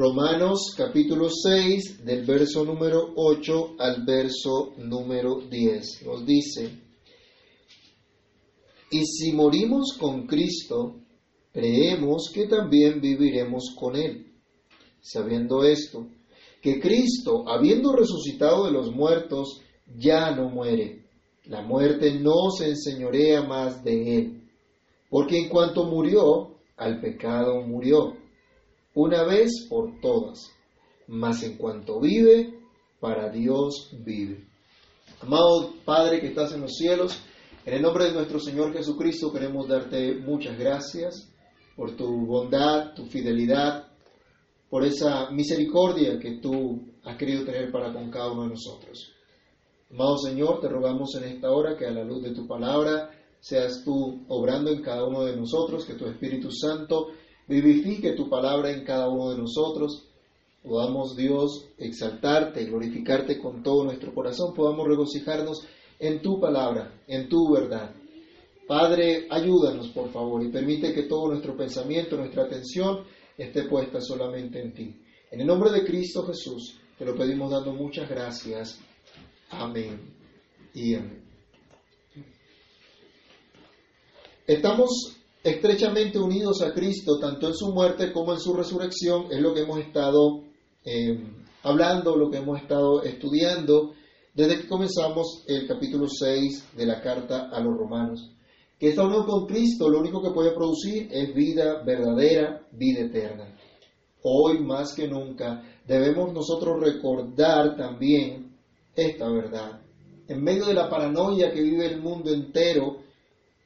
Romanos capítulo 6 del verso número 8 al verso número 10. Nos dice, y si morimos con Cristo, creemos que también viviremos con Él, sabiendo esto, que Cristo, habiendo resucitado de los muertos, ya no muere. La muerte no se enseñorea más de Él, porque en cuanto murió, al pecado murió, una vez por todas, mas en cuanto vive, para Dios vive. Amado Padre que estás en los cielos, en el nombre de nuestro Señor Jesucristo queremos darte muchas gracias por tu bondad, tu fidelidad, por esa misericordia que tú has querido tener para con cada uno de nosotros. Amado Señor, te rogamos en esta hora que a la luz de tu palabra seas tú obrando en cada uno de nosotros, que tu Espíritu Santo vivifique tu palabra en cada uno de nosotros, podamos Dios exaltarte, glorificarte con todo nuestro corazón, podamos regocijarnos en tu palabra, en tu verdad. Padre, ayúdanos por favor y permite que todo nuestro pensamiento, nuestra atención esté puesta solamente en ti. En el nombre de Cristo Jesús te lo pedimos dando muchas gracias. Amén y amén. Estamos estrechamente unidos a Cristo, tanto en su muerte como en su resurrección, es lo que hemos estado eh, hablando, lo que hemos estado estudiando desde que comenzamos el capítulo 6 de la carta a los romanos. Que esta unión con Cristo lo único que puede producir es vida verdadera, vida eterna. Hoy más que nunca debemos nosotros recordar también esta verdad. En medio de la paranoia que vive el mundo entero,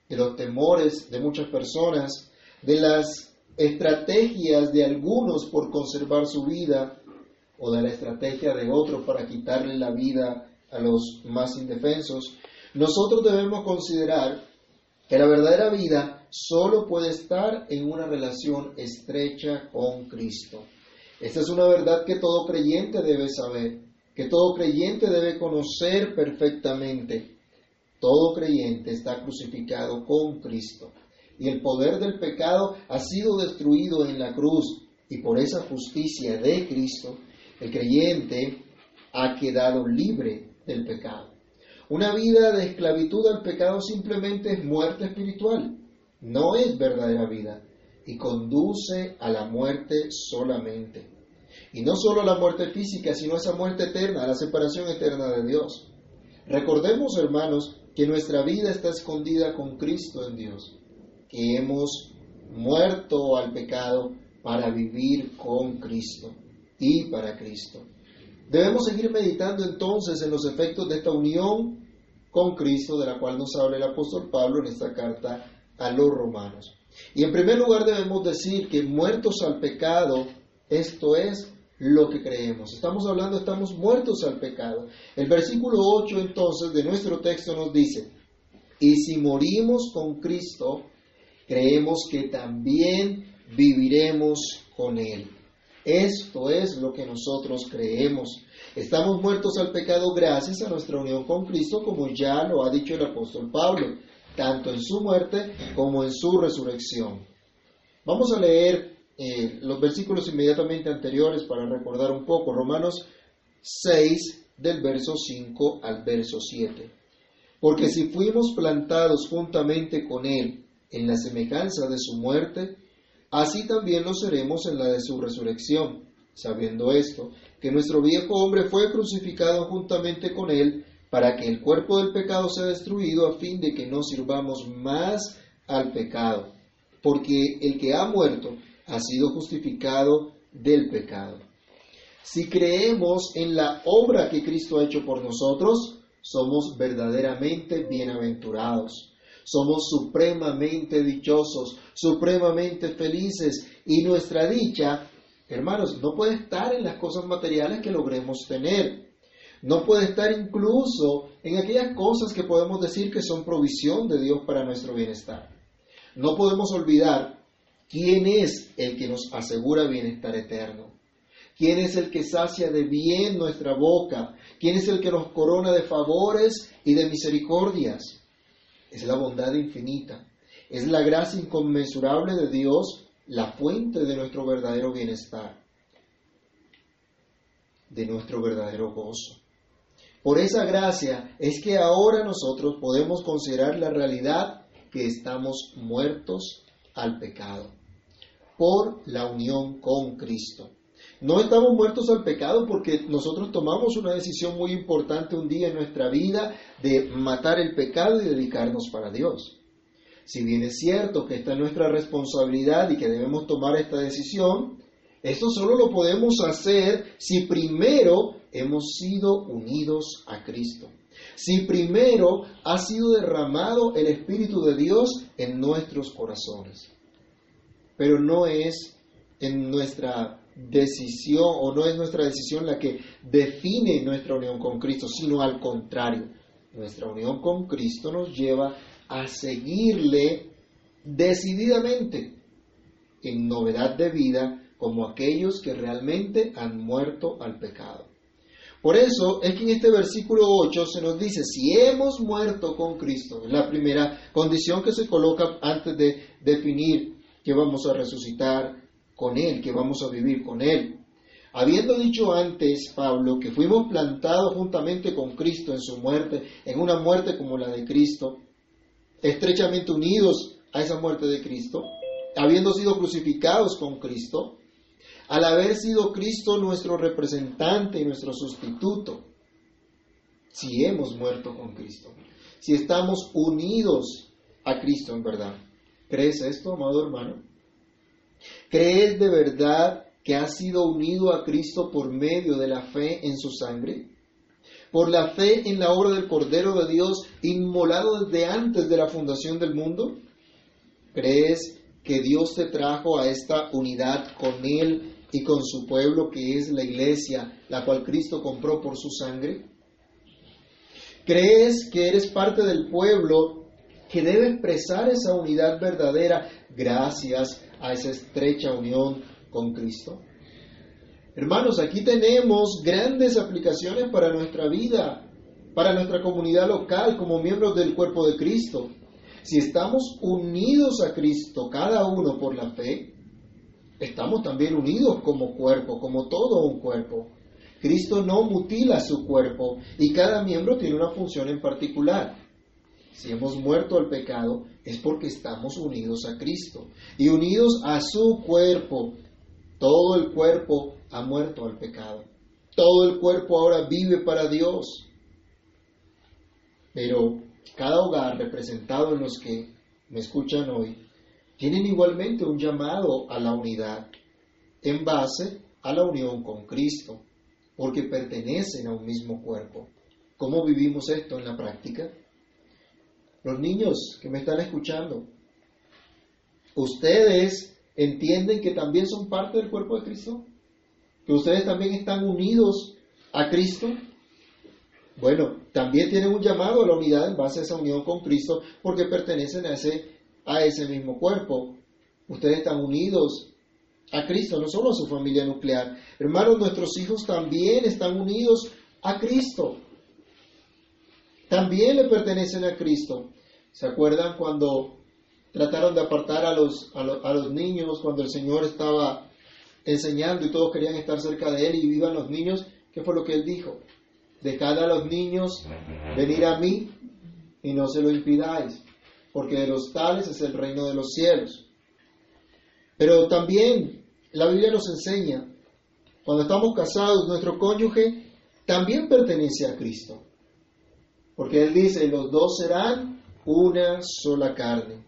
de los temores de muchas personas, de las estrategias de algunos por conservar su vida o de la estrategia de otros para quitarle la vida a los más indefensos, nosotros debemos considerar que la verdadera vida solo puede estar en una relación estrecha con Cristo. Esta es una verdad que todo creyente debe saber, que todo creyente debe conocer perfectamente. Todo creyente está crucificado con Cristo y el poder del pecado ha sido destruido en la cruz y por esa justicia de Cristo el creyente ha quedado libre del pecado. Una vida de esclavitud al pecado simplemente es muerte espiritual, no es verdadera vida y conduce a la muerte solamente. Y no solo a la muerte física, sino a esa muerte eterna, a la separación eterna de Dios. Recordemos, hermanos, que nuestra vida está escondida con Cristo en Dios, que hemos muerto al pecado para vivir con Cristo y para Cristo. Debemos seguir meditando entonces en los efectos de esta unión con Cristo de la cual nos habla el apóstol Pablo en esta carta a los romanos. Y en primer lugar debemos decir que muertos al pecado, esto es lo que creemos. Estamos hablando, estamos muertos al pecado. El versículo 8 entonces de nuestro texto nos dice, y si morimos con Cristo, creemos que también viviremos con Él. Esto es lo que nosotros creemos. Estamos muertos al pecado gracias a nuestra unión con Cristo, como ya lo ha dicho el apóstol Pablo, tanto en su muerte como en su resurrección. Vamos a leer eh, los versículos inmediatamente anteriores para recordar un poco. Romanos 6 del verso 5 al verso 7. Porque si fuimos plantados juntamente con Él en la semejanza de su muerte, así también lo seremos en la de su resurrección, sabiendo esto, que nuestro viejo hombre fue crucificado juntamente con él, para que el cuerpo del pecado sea destruido, a fin de que no sirvamos más al pecado, porque el que ha muerto ha sido justificado del pecado. Si creemos en la obra que Cristo ha hecho por nosotros, somos verdaderamente bienaventurados. Somos supremamente dichosos, supremamente felices y nuestra dicha, hermanos, no puede estar en las cosas materiales que logremos tener. No puede estar incluso en aquellas cosas que podemos decir que son provisión de Dios para nuestro bienestar. No podemos olvidar quién es el que nos asegura bienestar eterno. ¿Quién es el que sacia de bien nuestra boca? ¿Quién es el que nos corona de favores y de misericordias? es la bondad infinita, es la gracia inconmensurable de Dios, la fuente de nuestro verdadero bienestar. de nuestro verdadero gozo. Por esa gracia es que ahora nosotros podemos considerar la realidad que estamos muertos al pecado por la unión con Cristo. No estamos muertos al pecado porque nosotros tomamos una decisión muy importante un día en nuestra vida de matar el pecado y dedicarnos para Dios. Si bien es cierto que esta es nuestra responsabilidad y que debemos tomar esta decisión, esto solo lo podemos hacer si primero hemos sido unidos a Cristo. Si primero ha sido derramado el Espíritu de Dios en nuestros corazones. Pero no es en nuestra decisión o no es nuestra decisión la que define nuestra unión con Cristo, sino al contrario. Nuestra unión con Cristo nos lleva a seguirle decididamente en novedad de vida como aquellos que realmente han muerto al pecado. Por eso es que en este versículo 8 se nos dice, si hemos muerto con Cristo, es la primera condición que se coloca antes de definir que vamos a resucitar con Él, que vamos a vivir con Él. Habiendo dicho antes, Pablo, que fuimos plantados juntamente con Cristo en su muerte, en una muerte como la de Cristo, estrechamente unidos a esa muerte de Cristo, habiendo sido crucificados con Cristo, al haber sido Cristo nuestro representante y nuestro sustituto, si hemos muerto con Cristo, si estamos unidos a Cristo en verdad. ¿Crees esto, amado hermano? ¿Crees de verdad que has sido unido a Cristo por medio de la fe en su sangre? Por la fe en la obra del Cordero de Dios inmolado desde antes de la fundación del mundo? ¿Crees que Dios te trajo a esta unidad con Él y con su pueblo que es la iglesia, la cual Cristo compró por su sangre? ¿Crees que eres parte del pueblo que debe expresar esa unidad verdadera gracias a esa estrecha unión con Cristo? Hermanos, aquí tenemos grandes aplicaciones para nuestra vida, para nuestra comunidad local como miembros del cuerpo de Cristo. Si estamos unidos a Cristo, cada uno por la fe, estamos también unidos como cuerpo, como todo un cuerpo. Cristo no mutila su cuerpo y cada miembro tiene una función en particular. Si hemos muerto al pecado es porque estamos unidos a Cristo y unidos a su cuerpo. Todo el cuerpo ha muerto al pecado. Todo el cuerpo ahora vive para Dios. Pero cada hogar representado en los que me escuchan hoy tienen igualmente un llamado a la unidad en base a la unión con Cristo, porque pertenecen a un mismo cuerpo. ¿Cómo vivimos esto en la práctica? Los niños que me están escuchando, ¿ustedes entienden que también son parte del cuerpo de Cristo? ¿Que ustedes también están unidos a Cristo? Bueno, también tienen un llamado a la unidad en base a esa unión con Cristo porque pertenecen a ese a ese mismo cuerpo. Ustedes están unidos a Cristo, no solo a su familia nuclear. Hermanos, nuestros hijos también están unidos a Cristo. También le pertenecen a Cristo. ¿Se acuerdan cuando trataron de apartar a los, a, los niños cuando el Señor estaba enseñando y todos querían estar cerca de Él y vivan los niños? ¿Qué fue lo que Él dijo? Dejad a los niños venir a mí y no se lo impidáis porque de los tales es el reino de los cielos. Pero también la Biblia nos enseña, cuando estamos casados, nuestro cónyuge también pertenece a Cristo. Porque Él dice, los dos serán una sola carne.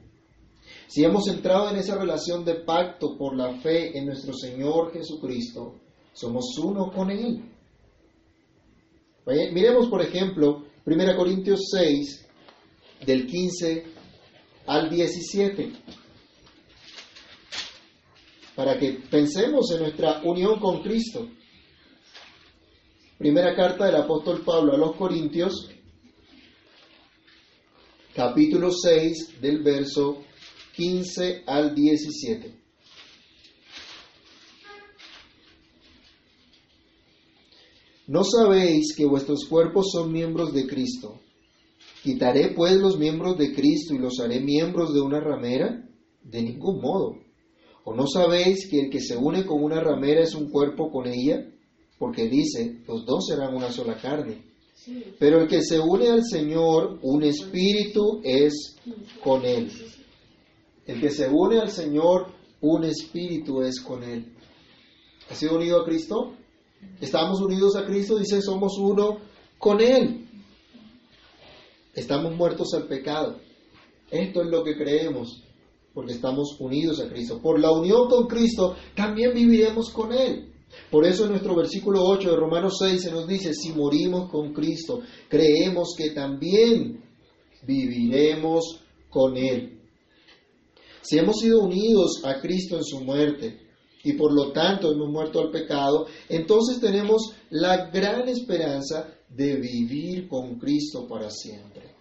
Si hemos entrado en esa relación de pacto por la fe en nuestro Señor Jesucristo, somos uno con Él. Miremos, por ejemplo, 1 Corintios 6, del 15 al 17, para que pensemos en nuestra unión con Cristo. Primera carta del apóstol Pablo a los Corintios, capítulo 6, del verso 15 al 17. ¿No sabéis que vuestros cuerpos son miembros de Cristo? ¿Quitaré pues los miembros de Cristo y los haré miembros de una ramera? De ningún modo. ¿O no sabéis que el que se une con una ramera es un cuerpo con ella? porque dice, los dos serán una sola carne. Pero el que se une al Señor, un espíritu es con Él. El que se une al Señor, un espíritu es con Él. ¿Has sido unido a Cristo? Estamos unidos a Cristo, dice, somos uno con Él. Estamos muertos al pecado. Esto es lo que creemos, porque estamos unidos a Cristo. Por la unión con Cristo, también viviremos con Él. Por eso en nuestro versículo 8 de Romanos 6 se nos dice, si morimos con Cristo, creemos que también viviremos con Él. Si hemos sido unidos a Cristo en su muerte y por lo tanto hemos muerto al pecado, entonces tenemos la gran esperanza de vivir con Cristo para siempre.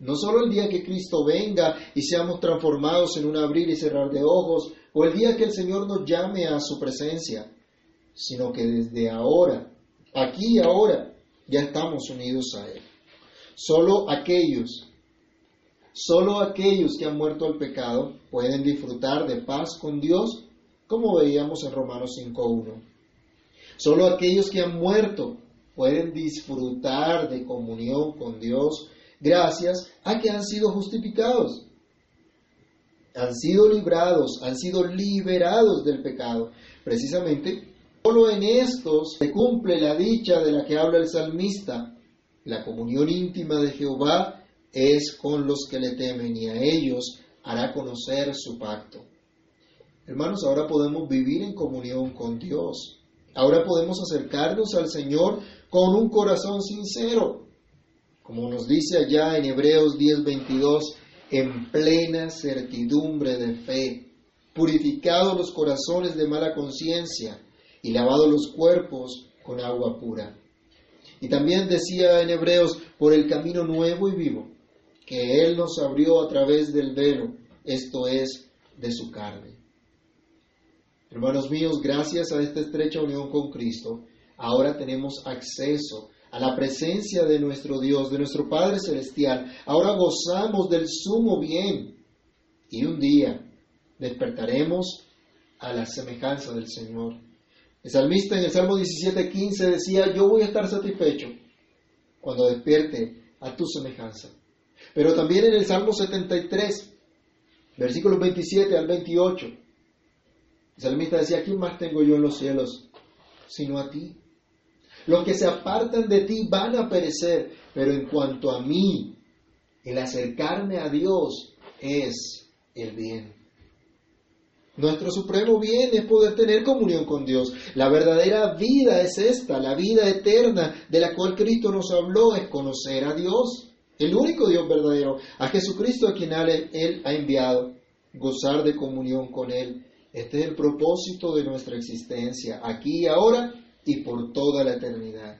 No solo el día que Cristo venga y seamos transformados en un abrir y cerrar de ojos, o el día que el Señor nos llame a su presencia, sino que desde ahora, aquí y ahora, ya estamos unidos a Él. Solo aquellos, solo aquellos que han muerto al pecado pueden disfrutar de paz con Dios, como veíamos en Romanos 5.1. Solo aquellos que han muerto pueden disfrutar de comunión con Dios gracias a que han sido justificados, han sido librados, han sido liberados del pecado. Precisamente Solo en estos se cumple la dicha de la que habla el salmista. La comunión íntima de Jehová es con los que le temen y a ellos hará conocer su pacto. Hermanos, ahora podemos vivir en comunión con Dios. Ahora podemos acercarnos al Señor con un corazón sincero. Como nos dice allá en Hebreos 10:22, en plena certidumbre de fe, purificados los corazones de mala conciencia y lavado los cuerpos con agua pura. Y también decía en Hebreos, por el camino nuevo y vivo, que Él nos abrió a través del velo, esto es, de su carne. Hermanos míos, gracias a esta estrecha unión con Cristo, ahora tenemos acceso a la presencia de nuestro Dios, de nuestro Padre Celestial. Ahora gozamos del sumo bien y un día despertaremos a la semejanza del Señor. El salmista en el Salmo 17:15 decía, yo voy a estar satisfecho cuando despierte a tu semejanza. Pero también en el Salmo 73, versículos 27 al 28, el salmista decía, ¿quién más tengo yo en los cielos sino a ti? Los que se apartan de ti van a perecer, pero en cuanto a mí, el acercarme a Dios es el bien. Nuestro supremo bien es poder tener comunión con Dios. La verdadera vida es esta, la vida eterna de la cual Cristo nos habló es conocer a Dios, el único Dios verdadero, a Jesucristo a quien Él ha enviado, gozar de comunión con Él. Este es el propósito de nuestra existencia, aquí ahora y por toda la eternidad.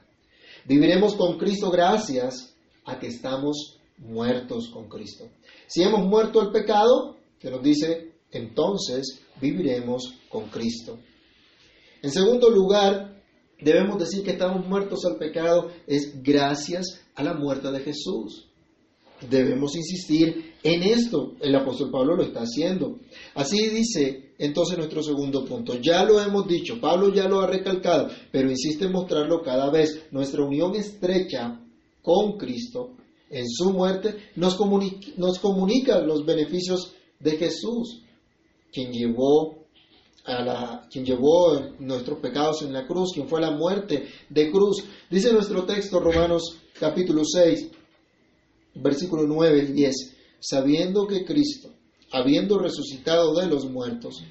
Viviremos con Cristo gracias a que estamos muertos con Cristo. Si hemos muerto al pecado, que nos dice entonces viviremos con Cristo. En segundo lugar, debemos decir que estamos muertos al pecado es gracias a la muerte de Jesús. Debemos insistir en esto. El apóstol Pablo lo está haciendo. Así dice entonces nuestro segundo punto. Ya lo hemos dicho, Pablo ya lo ha recalcado, pero insiste en mostrarlo cada vez. Nuestra unión estrecha con Cristo en su muerte nos comunica, nos comunica los beneficios de Jesús quien llevó a la, quien llevó nuestros pecados en la cruz, quien fue la muerte de cruz. Dice nuestro texto, Romanos capítulo 6, versículo 9 y 10, sabiendo que Cristo, habiendo resucitado de los muertos,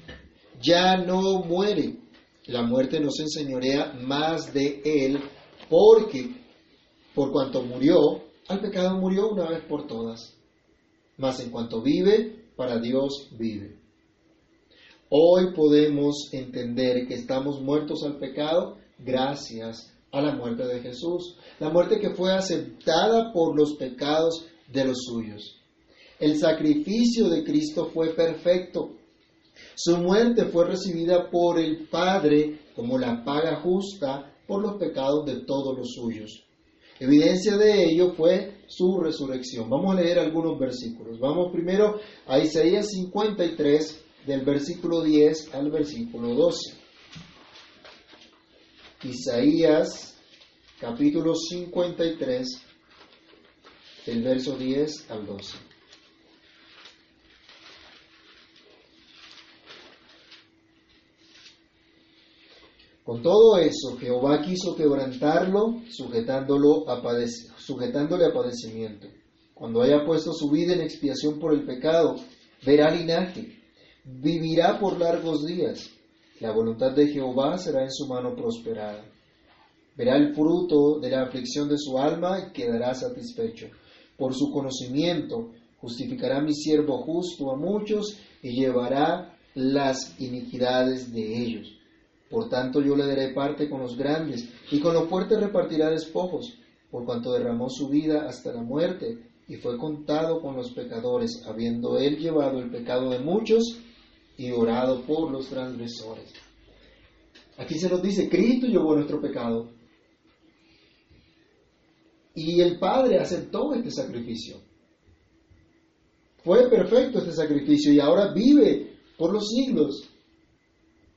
ya no muere, la muerte no se enseñorea más de él, porque por cuanto murió, al pecado murió una vez por todas. Mas en cuanto vive, para Dios vive. Hoy podemos entender que estamos muertos al pecado gracias a la muerte de Jesús, la muerte que fue aceptada por los pecados de los suyos. El sacrificio de Cristo fue perfecto. Su muerte fue recibida por el Padre como la paga justa por los pecados de todos los suyos. Evidencia de ello fue su resurrección. Vamos a leer algunos versículos. Vamos primero a Isaías 53, del versículo 10 al versículo 12. Isaías capítulo 53, del verso 10 al 12. Con todo eso, Jehová quiso quebrantarlo, sujetándolo a sujetándole a padecimiento. Cuando haya puesto su vida en expiación por el pecado, verá linaje, vivirá por largos días. La voluntad de Jehová será en su mano prosperada. Verá el fruto de la aflicción de su alma y quedará satisfecho. Por su conocimiento justificará mi siervo justo a muchos y llevará las iniquidades de ellos. Por tanto yo le daré parte con los grandes y con los fuertes repartirá despojos, por cuanto derramó su vida hasta la muerte y fue contado con los pecadores, habiendo él llevado el pecado de muchos y orado por los transgresores. Aquí se nos dice, Cristo llevó nuestro pecado. Y el Padre aceptó este sacrificio. Fue perfecto este sacrificio y ahora vive por los siglos,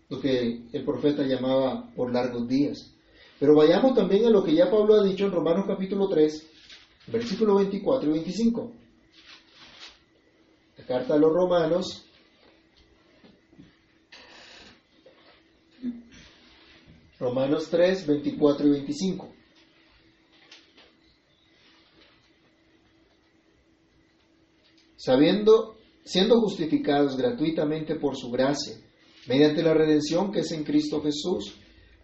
lo que el profeta llamaba por largos días. Pero vayamos también a lo que ya Pablo ha dicho en Romanos capítulo 3, versículo 24 y 25. La carta a los romanos, Romanos 3, 24 y 25. Sabiendo, siendo justificados gratuitamente por su gracia, mediante la redención que es en Cristo Jesús,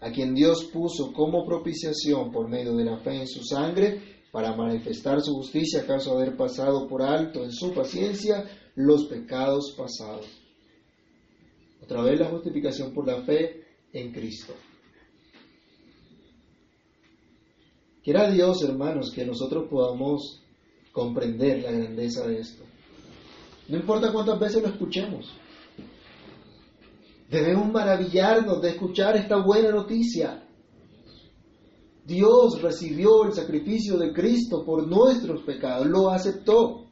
a quien Dios puso como propiciación por medio de la fe en su sangre, para manifestar su justicia, acaso haber pasado por alto en su paciencia los pecados pasados. Otra vez la justificación por la fe en Cristo. Quiera Dios, hermanos, que nosotros podamos comprender la grandeza de esto. No importa cuántas veces lo escuchemos. Debemos maravillarnos de escuchar esta buena noticia. Dios recibió el sacrificio de Cristo por nuestros pecados, lo aceptó.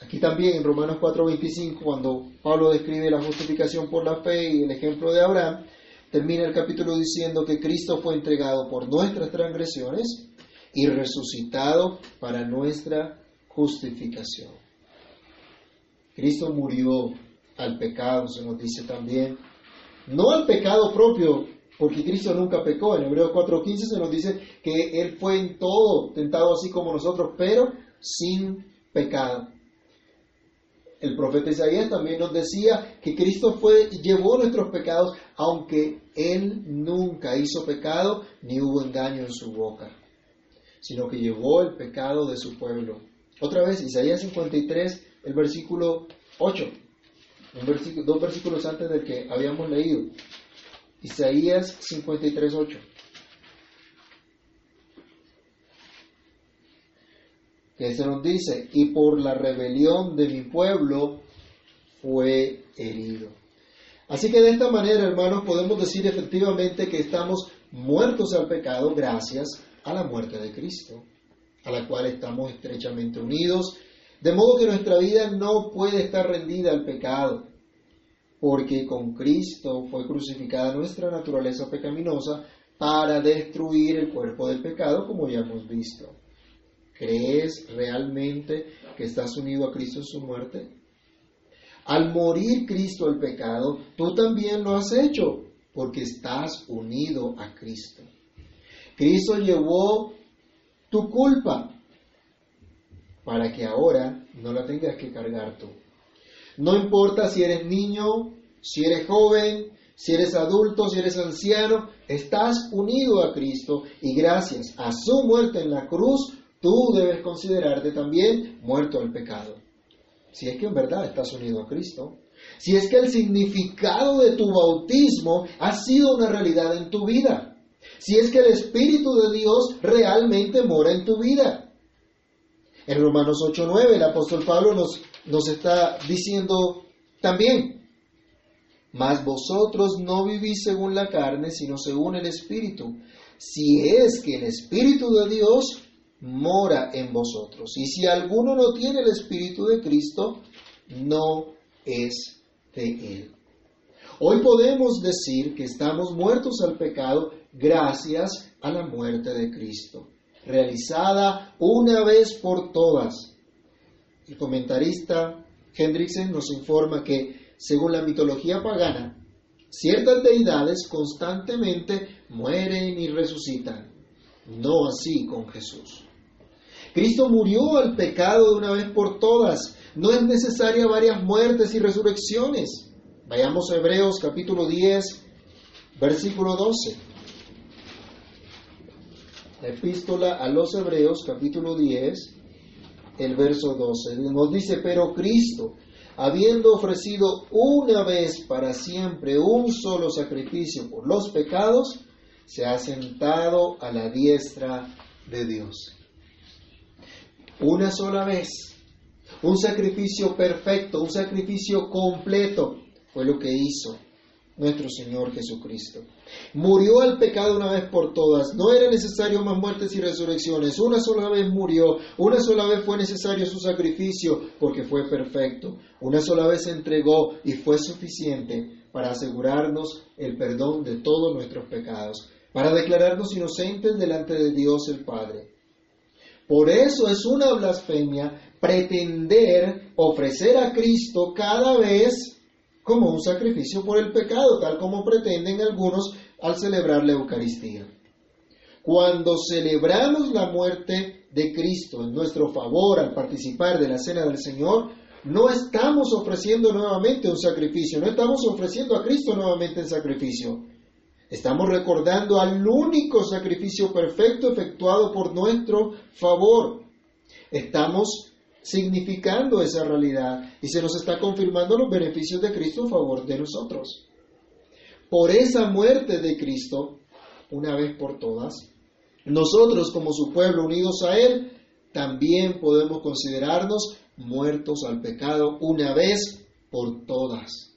Aquí también en Romanos 4:25, cuando Pablo describe la justificación por la fe y el ejemplo de Abraham, termina el capítulo diciendo que Cristo fue entregado por nuestras transgresiones y resucitado para nuestra justificación. Cristo murió al pecado, se nos dice también, no al pecado propio, porque Cristo nunca pecó. En Hebreos 4:15 se nos dice que Él fue en todo tentado así como nosotros, pero sin pecado el profeta Isaías también nos decía que Cristo fue llevó nuestros pecados, aunque él nunca hizo pecado ni hubo engaño en su boca, sino que llevó el pecado de su pueblo. Otra vez, Isaías 53, el versículo 8, dos versículos antes del que habíamos leído. Isaías 53, 8. Que se nos dice, y por la rebelión de mi pueblo fue herido. Así que de esta manera, hermanos, podemos decir efectivamente que estamos muertos al pecado gracias a la muerte de Cristo, a la cual estamos estrechamente unidos, de modo que nuestra vida no puede estar rendida al pecado, porque con Cristo fue crucificada nuestra naturaleza pecaminosa para destruir el cuerpo del pecado, como ya hemos visto. ¿Crees realmente que estás unido a Cristo en su muerte? Al morir Cristo al pecado, tú también lo has hecho, porque estás unido a Cristo. Cristo llevó tu culpa para que ahora no la tengas que cargar tú. No importa si eres niño, si eres joven, si eres adulto, si eres anciano, estás unido a Cristo y gracias a su muerte en la cruz tú debes considerarte también muerto al pecado. Si es que en verdad estás unido a Cristo. Si es que el significado de tu bautismo ha sido una realidad en tu vida. Si es que el Espíritu de Dios realmente mora en tu vida. En Romanos 8.9 el apóstol Pablo nos, nos está diciendo también, mas vosotros no vivís según la carne, sino según el Espíritu. Si es que el Espíritu de Dios mora en vosotros. Y si alguno no tiene el Espíritu de Cristo, no es de Él. Hoy podemos decir que estamos muertos al pecado gracias a la muerte de Cristo, realizada una vez por todas. El comentarista Hendrickson nos informa que, según la mitología pagana, ciertas deidades constantemente mueren y resucitan. No así con Jesús. Cristo murió al pecado de una vez por todas. No es necesaria varias muertes y resurrecciones. Vayamos a Hebreos capítulo 10, versículo 12. La epístola a los Hebreos capítulo 10, el verso 12. Nos dice, pero Cristo, habiendo ofrecido una vez para siempre un solo sacrificio por los pecados, se ha sentado a la diestra de Dios. Una sola vez, un sacrificio perfecto, un sacrificio completo, fue lo que hizo nuestro Señor Jesucristo. Murió al pecado una vez por todas. No era necesario más muertes y resurrecciones. Una sola vez murió. Una sola vez fue necesario su sacrificio porque fue perfecto. Una sola vez se entregó y fue suficiente para asegurarnos el perdón de todos nuestros pecados, para declararnos inocentes delante de Dios el Padre. Por eso es una blasfemia pretender ofrecer a Cristo cada vez como un sacrificio por el pecado, tal como pretenden algunos al celebrar la Eucaristía. Cuando celebramos la muerte de Cristo en nuestro favor al participar de la cena del Señor, no estamos ofreciendo nuevamente un sacrificio, no estamos ofreciendo a Cristo nuevamente el sacrificio. Estamos recordando al único sacrificio perfecto efectuado por nuestro favor. Estamos significando esa realidad y se nos está confirmando los beneficios de Cristo a favor de nosotros. Por esa muerte de Cristo, una vez por todas, nosotros como su pueblo unidos a Él, también podemos considerarnos muertos al pecado una vez por todas.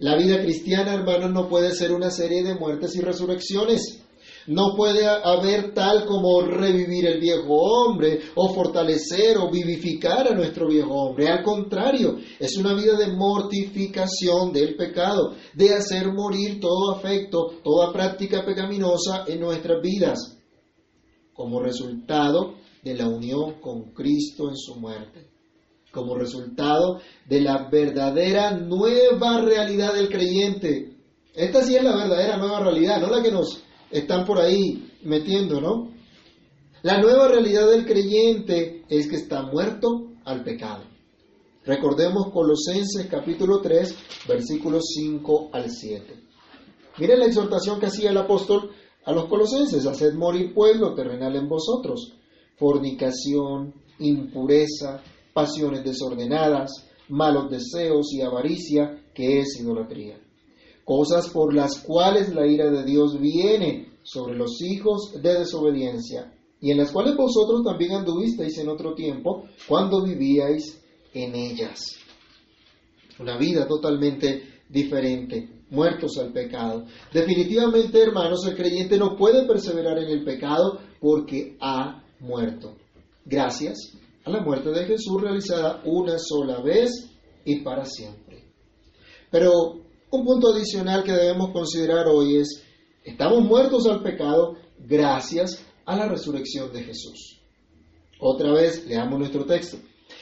La vida cristiana, hermanos, no puede ser una serie de muertes y resurrecciones. No puede haber tal como revivir el viejo hombre o fortalecer o vivificar a nuestro viejo hombre. Al contrario, es una vida de mortificación del pecado, de hacer morir todo afecto, toda práctica pecaminosa en nuestras vidas, como resultado de la unión con Cristo en su muerte, como resultado de la verdadera nueva realidad del creyente. Esta sí es la verdadera nueva realidad, no la que nos están por ahí metiendo, ¿no? La nueva realidad del creyente es que está muerto al pecado. Recordemos Colosenses capítulo 3, versículos 5 al 7. Miren la exhortación que hacía el apóstol a los colosenses, haced morir pueblo terrenal en vosotros, fornicación, impureza, pasiones desordenadas, malos deseos y avaricia, que es idolatría cosas por las cuales la ira de Dios viene sobre los hijos de desobediencia, y en las cuales vosotros también anduvisteis en otro tiempo, cuando vivíais en ellas. Una vida totalmente diferente, muertos al pecado. Definitivamente, hermanos, el creyente no puede perseverar en el pecado porque ha muerto. Gracias la muerte de Jesús realizada una sola vez y para siempre. Pero un punto adicional que debemos considerar hoy es, estamos muertos al pecado gracias a la resurrección de Jesús. Otra vez, leamos nuestro texto.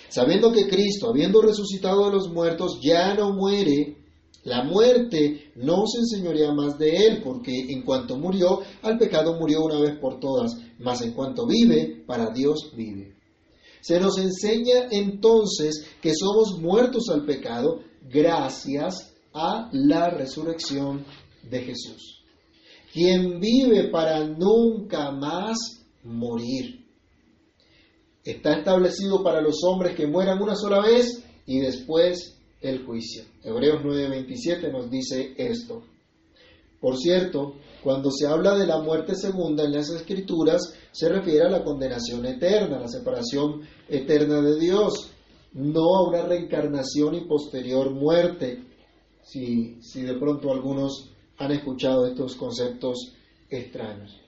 Sabiendo que Cristo, habiendo resucitado de los muertos, ya no muere, la muerte no se enseñorea más de él, porque en cuanto murió, al pecado murió una vez por todas, mas en cuanto vive, para Dios vive. Se nos enseña entonces que somos muertos al pecado gracias a la resurrección de Jesús, quien vive para nunca más morir. Está establecido para los hombres que mueran una sola vez y después el juicio. Hebreos 9:27 nos dice esto. Por cierto, cuando se habla de la muerte segunda en las escrituras, se refiere a la condenación eterna, la separación eterna de Dios, no a una reencarnación y posterior muerte, si, si de pronto algunos han escuchado estos conceptos extraños.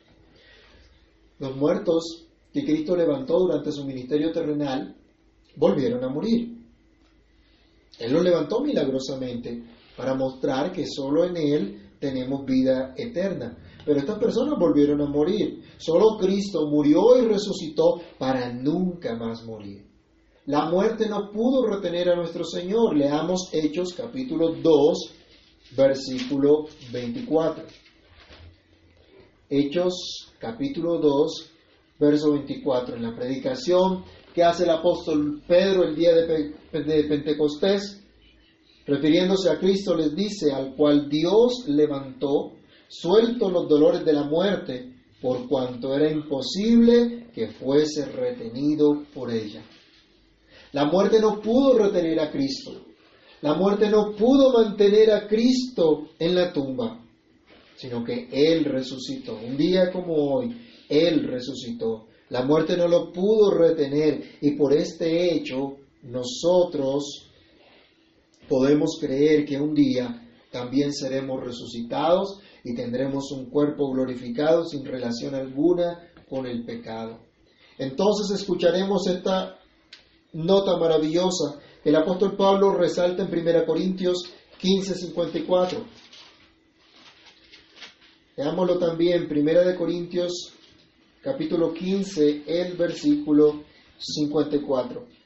Los muertos que Cristo levantó durante su ministerio terrenal volvieron a morir. Él lo levantó milagrosamente para mostrar que solo en Él tenemos vida eterna. Pero estas personas volvieron a morir. Solo Cristo murió y resucitó para nunca más morir. La muerte no pudo retener a nuestro Señor. Leamos Hechos capítulo 2, versículo 24. Hechos capítulo 2, verso 24. En la predicación que hace el apóstol Pedro el día de, Pentecostés, refiriéndose a Cristo, les dice, al cual Dios levantó, suelto los dolores de la muerte, por cuanto era imposible que fuese retenido por ella. La muerte no pudo retener a Cristo. La muerte no pudo mantener a Cristo en la tumba, sino que Él resucitó. Un día como hoy, Él resucitó. La muerte no lo pudo retener y por este hecho nosotros podemos creer que un día también seremos resucitados y tendremos un cuerpo glorificado sin relación alguna con el pecado. Entonces escucharemos esta nota maravillosa que el apóstol Pablo resalta en 1 Corintios 15:54. Veámoslo también, 1 Corintios capítulo 15, el versículo 54.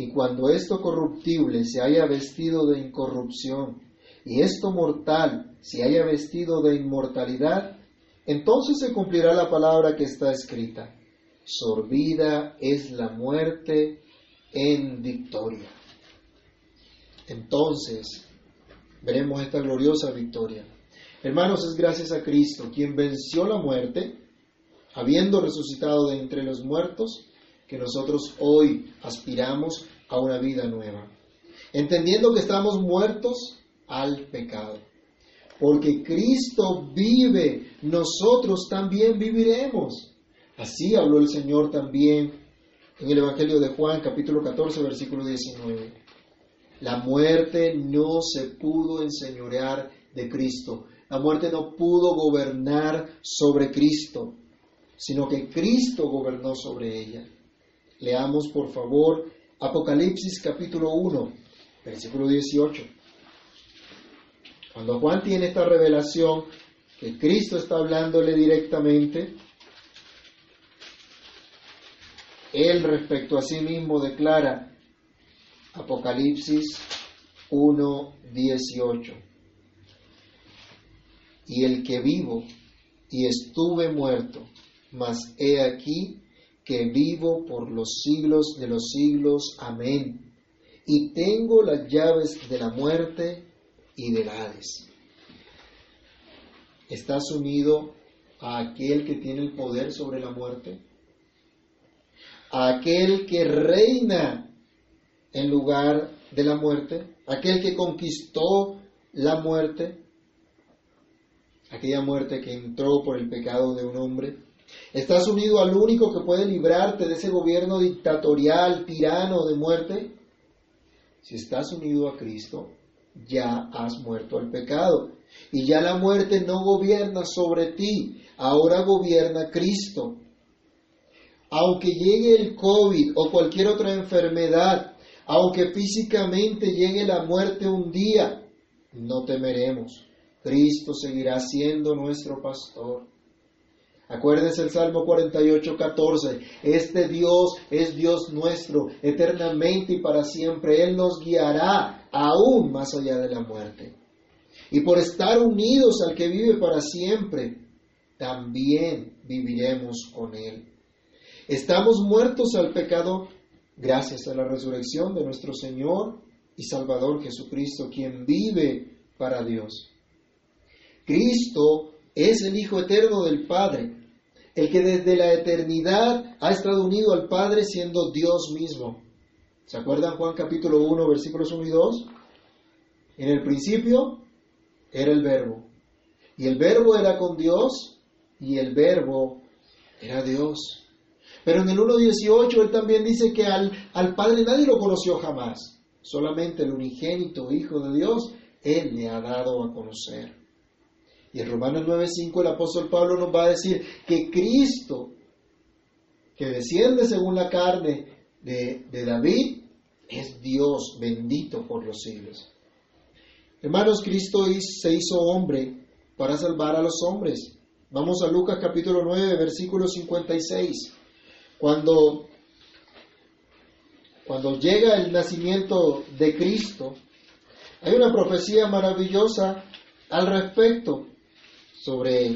Y cuando esto corruptible se haya vestido de incorrupción, y esto mortal se haya vestido de inmortalidad, entonces se cumplirá la palabra que está escrita. Sorbida es la muerte en victoria. Entonces, veremos esta gloriosa victoria. Hermanos, es gracias a Cristo, quien venció la muerte, habiendo resucitado de entre los muertos, que nosotros hoy aspiramos a una vida nueva. Entendiendo que estamos muertos al pecado. Porque Cristo vive, nosotros también viviremos. Así habló el Señor también en el Evangelio de Juan capítulo 14 versículo 19. La muerte no se pudo enseñorear de Cristo. La muerte no pudo gobernar sobre Cristo, sino que Cristo gobernó sobre ella. Leamos por favor Apocalipsis capítulo 1, versículo 18. Cuando Juan tiene esta revelación, que Cristo está hablándole directamente, él respecto a sí mismo declara Apocalipsis 1.18 Y el que vivo y estuve muerto, mas he aquí que vivo por los siglos de los siglos. Amén. Y tengo las llaves de la muerte y del Hades. ¿Estás unido a aquel que tiene el poder sobre la muerte? ¿A aquel que reina en lugar de la muerte? ¿Aquel que conquistó la muerte? Aquella muerte que entró por el pecado de un hombre. ¿Estás unido al único que puede librarte de ese gobierno dictatorial, tirano de muerte? Si estás unido a Cristo, ya has muerto al pecado. Y ya la muerte no gobierna sobre ti, ahora gobierna Cristo. Aunque llegue el COVID o cualquier otra enfermedad, aunque físicamente llegue la muerte un día, no temeremos. Cristo seguirá siendo nuestro pastor. Acuérdense el Salmo 48, 14. Este Dios es Dios nuestro, eternamente y para siempre. Él nos guiará aún más allá de la muerte. Y por estar unidos al que vive para siempre, también viviremos con Él. Estamos muertos al pecado gracias a la resurrección de nuestro Señor y Salvador Jesucristo, quien vive para Dios. Cristo es el Hijo eterno del Padre, el que desde la eternidad ha estado unido al Padre siendo Dios mismo. ¿Se acuerdan Juan capítulo 1, versículos 1 y 2? En el principio era el verbo. Y el verbo era con Dios y el verbo era Dios. Pero en el 1.18 él también dice que al, al Padre nadie lo conoció jamás. Solamente el unigénito Hijo de Dios, Él le ha dado a conocer. Y en Romanos 9:5 el apóstol Pablo nos va a decir que Cristo, que desciende según la carne de, de David, es Dios bendito por los siglos. Hermanos, Cristo se hizo hombre para salvar a los hombres. Vamos a Lucas capítulo 9, versículo 56. Cuando, cuando llega el nacimiento de Cristo, hay una profecía maravillosa al respecto sobre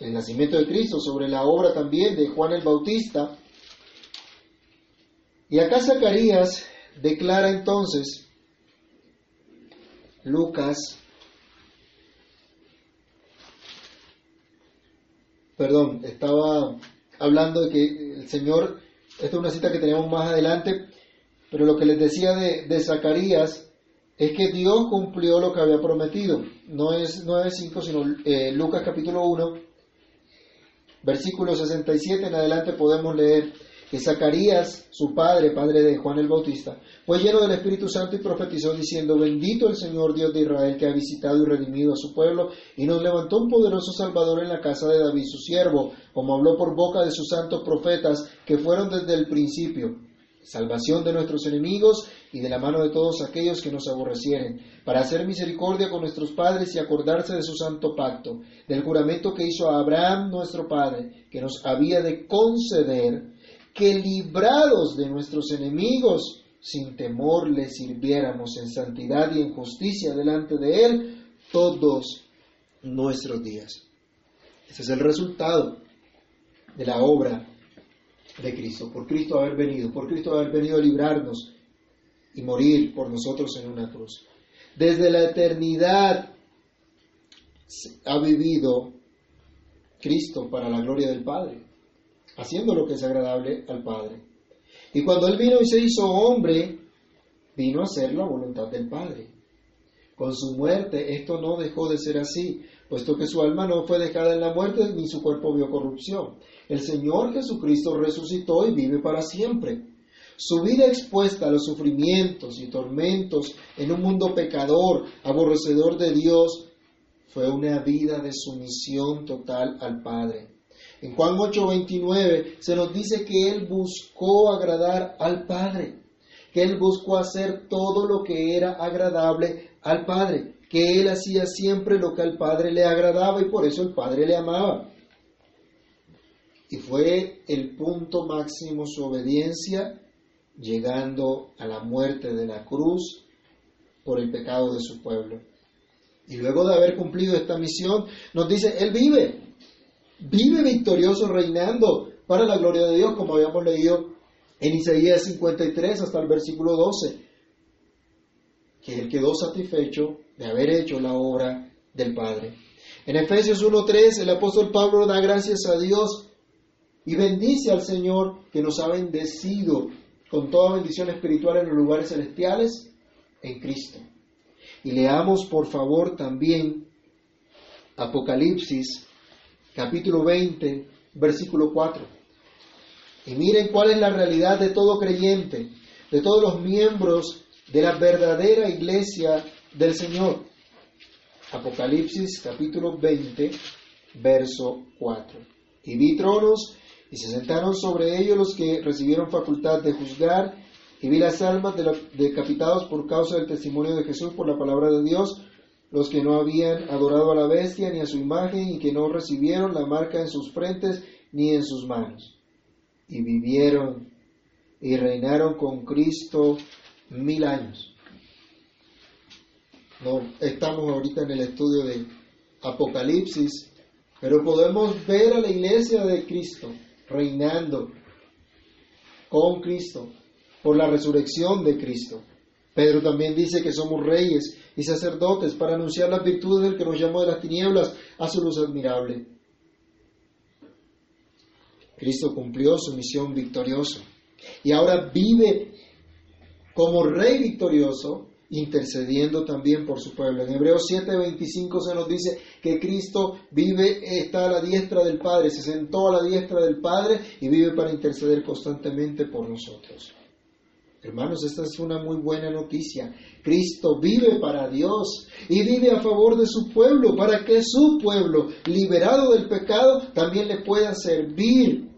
el nacimiento de Cristo, sobre la obra también de Juan el Bautista. Y acá Zacarías declara entonces, Lucas, perdón, estaba hablando de que el Señor, esta es una cita que tenemos más adelante, pero lo que les decía de, de Zacarías es que Dios cumplió lo que había prometido. No es 9.5, sino eh, Lucas capítulo 1, versículo 67 en adelante podemos leer que Zacarías, su padre, padre de Juan el Bautista, fue lleno del Espíritu Santo y profetizó diciendo, bendito el Señor Dios de Israel que ha visitado y redimido a su pueblo y nos levantó un poderoso Salvador en la casa de David, su siervo, como habló por boca de sus santos profetas que fueron desde el principio salvación de nuestros enemigos y de la mano de todos aquellos que nos aborrecieren, para hacer misericordia con nuestros padres y acordarse de su santo pacto, del juramento que hizo Abraham nuestro Padre, que nos había de conceder que librados de nuestros enemigos, sin temor le sirviéramos en santidad y en justicia delante de Él todos nuestros días. Ese es el resultado de la obra de Cristo, por Cristo haber venido, por Cristo haber venido a librarnos y morir por nosotros en una cruz. Desde la eternidad ha vivido Cristo para la gloria del Padre, haciendo lo que es agradable al Padre. Y cuando Él vino y se hizo hombre, vino a hacer la voluntad del Padre. Con su muerte esto no dejó de ser así, puesto que su alma no fue dejada en la muerte ni su cuerpo vio corrupción. El Señor Jesucristo resucitó y vive para siempre. Su vida expuesta a los sufrimientos y tormentos en un mundo pecador, aborrecedor de Dios, fue una vida de sumisión total al Padre. En Juan 8:29 se nos dice que Él buscó agradar al Padre, que Él buscó hacer todo lo que era agradable al Padre que él hacía siempre lo que al Padre le agradaba y por eso el Padre le amaba. Y fue el punto máximo su obediencia, llegando a la muerte de la cruz por el pecado de su pueblo. Y luego de haber cumplido esta misión, nos dice, Él vive, vive victorioso reinando para la gloria de Dios, como habíamos leído en Isaías 53 hasta el versículo 12, que Él quedó satisfecho de haber hecho la obra del Padre. En Efesios 1.3 el apóstol Pablo da gracias a Dios y bendice al Señor que nos ha bendecido con toda bendición espiritual en los lugares celestiales en Cristo. Y leamos por favor también Apocalipsis capítulo 20 versículo 4. Y miren cuál es la realidad de todo creyente, de todos los miembros de la verdadera iglesia del Señor. Apocalipsis capítulo 20, verso 4. Y vi tronos y se sentaron sobre ellos los que recibieron facultad de juzgar, y vi las almas de decapitados por causa del testimonio de Jesús por la palabra de Dios, los que no habían adorado a la bestia ni a su imagen y que no recibieron la marca en sus frentes ni en sus manos. Y vivieron y reinaron con Cristo mil años. No estamos ahorita en el estudio de Apocalipsis, pero podemos ver a la iglesia de Cristo reinando con Cristo por la resurrección de Cristo. Pedro también dice que somos reyes y sacerdotes para anunciar las virtudes del que nos llamó de las tinieblas a su luz admirable. Cristo cumplió su misión victoriosa y ahora vive como rey victorioso intercediendo también por su pueblo. En Hebreos 7:25 se nos dice que Cristo vive, está a la diestra del Padre, se sentó a la diestra del Padre y vive para interceder constantemente por nosotros. Hermanos, esta es una muy buena noticia. Cristo vive para Dios y vive a favor de su pueblo, para que su pueblo, liberado del pecado, también le pueda servir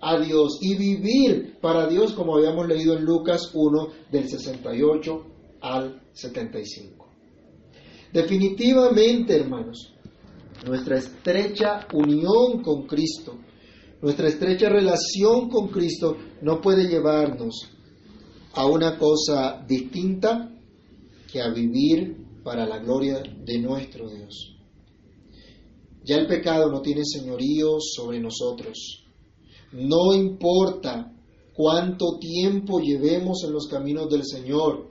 a Dios y vivir para Dios como habíamos leído en Lucas 1 del 68 al 75. Definitivamente, hermanos, nuestra estrecha unión con Cristo, nuestra estrecha relación con Cristo no puede llevarnos a una cosa distinta que a vivir para la gloria de nuestro Dios. Ya el pecado no tiene señorío sobre nosotros. No importa cuánto tiempo llevemos en los caminos del Señor,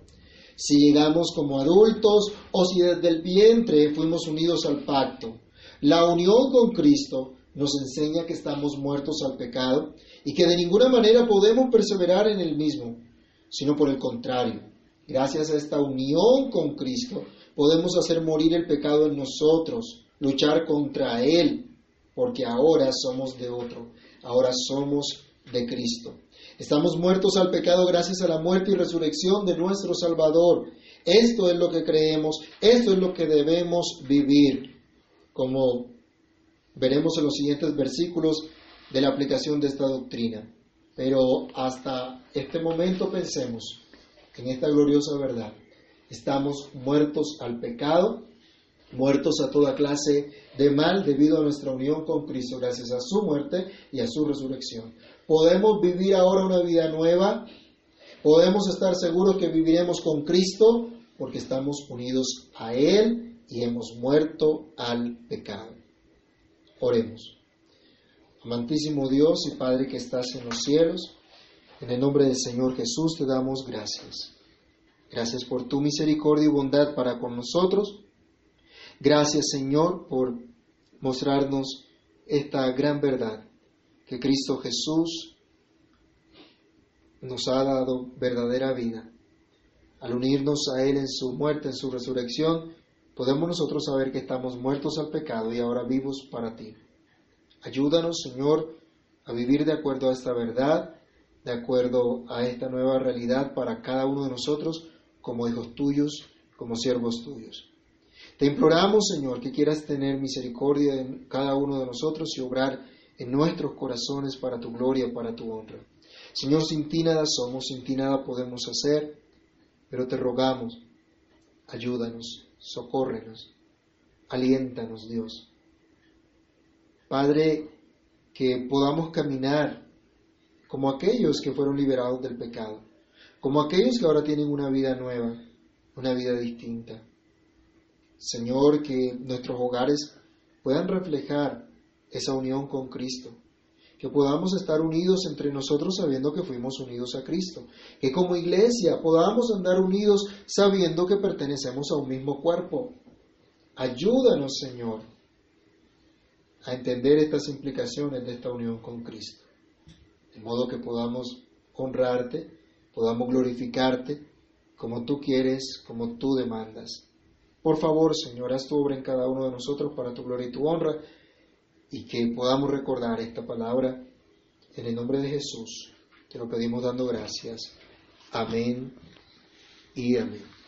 si llegamos como adultos o si desde el vientre fuimos unidos al pacto. La unión con Cristo nos enseña que estamos muertos al pecado y que de ninguna manera podemos perseverar en el mismo, sino por el contrario. Gracias a esta unión con Cristo podemos hacer morir el pecado en nosotros, luchar contra Él, porque ahora somos de otro, ahora somos de Cristo. Estamos muertos al pecado gracias a la muerte y resurrección de nuestro Salvador. Esto es lo que creemos, esto es lo que debemos vivir, como veremos en los siguientes versículos de la aplicación de esta doctrina. Pero hasta este momento pensemos en esta gloriosa verdad. Estamos muertos al pecado, muertos a toda clase de mal debido a nuestra unión con Cristo, gracias a su muerte y a su resurrección. Podemos vivir ahora una vida nueva, podemos estar seguros que viviremos con Cristo porque estamos unidos a Él y hemos muerto al pecado. Oremos. Amantísimo Dios y Padre que estás en los cielos, en el nombre del Señor Jesús te damos gracias. Gracias por tu misericordia y bondad para con nosotros. Gracias Señor por mostrarnos esta gran verdad, que Cristo Jesús nos ha dado verdadera vida. Al unirnos a Él en su muerte, en su resurrección, podemos nosotros saber que estamos muertos al pecado y ahora vivos para ti. Ayúdanos, Señor, a vivir de acuerdo a esta verdad, de acuerdo a esta nueva realidad para cada uno de nosotros como hijos tuyos, como siervos tuyos. Te imploramos, Señor, que quieras tener misericordia en cada uno de nosotros y obrar en nuestros corazones para tu gloria, para tu honra. Señor, sin ti nada somos, sin ti nada podemos hacer, pero te rogamos, ayúdanos, socórrenos, aliéntanos, Dios. Padre, que podamos caminar como aquellos que fueron liberados del pecado, como aquellos que ahora tienen una vida nueva, una vida distinta. Señor, que nuestros hogares puedan reflejar esa unión con Cristo, que podamos estar unidos entre nosotros sabiendo que fuimos unidos a Cristo, que como iglesia podamos andar unidos sabiendo que pertenecemos a un mismo cuerpo. Ayúdanos, Señor, a entender estas implicaciones de esta unión con Cristo, de modo que podamos honrarte, podamos glorificarte como tú quieres, como tú demandas. Por favor, Señor, haz tu obra en cada uno de nosotros para tu gloria y tu honra y que podamos recordar esta palabra en el nombre de Jesús. Te lo pedimos dando gracias. Amén y amén.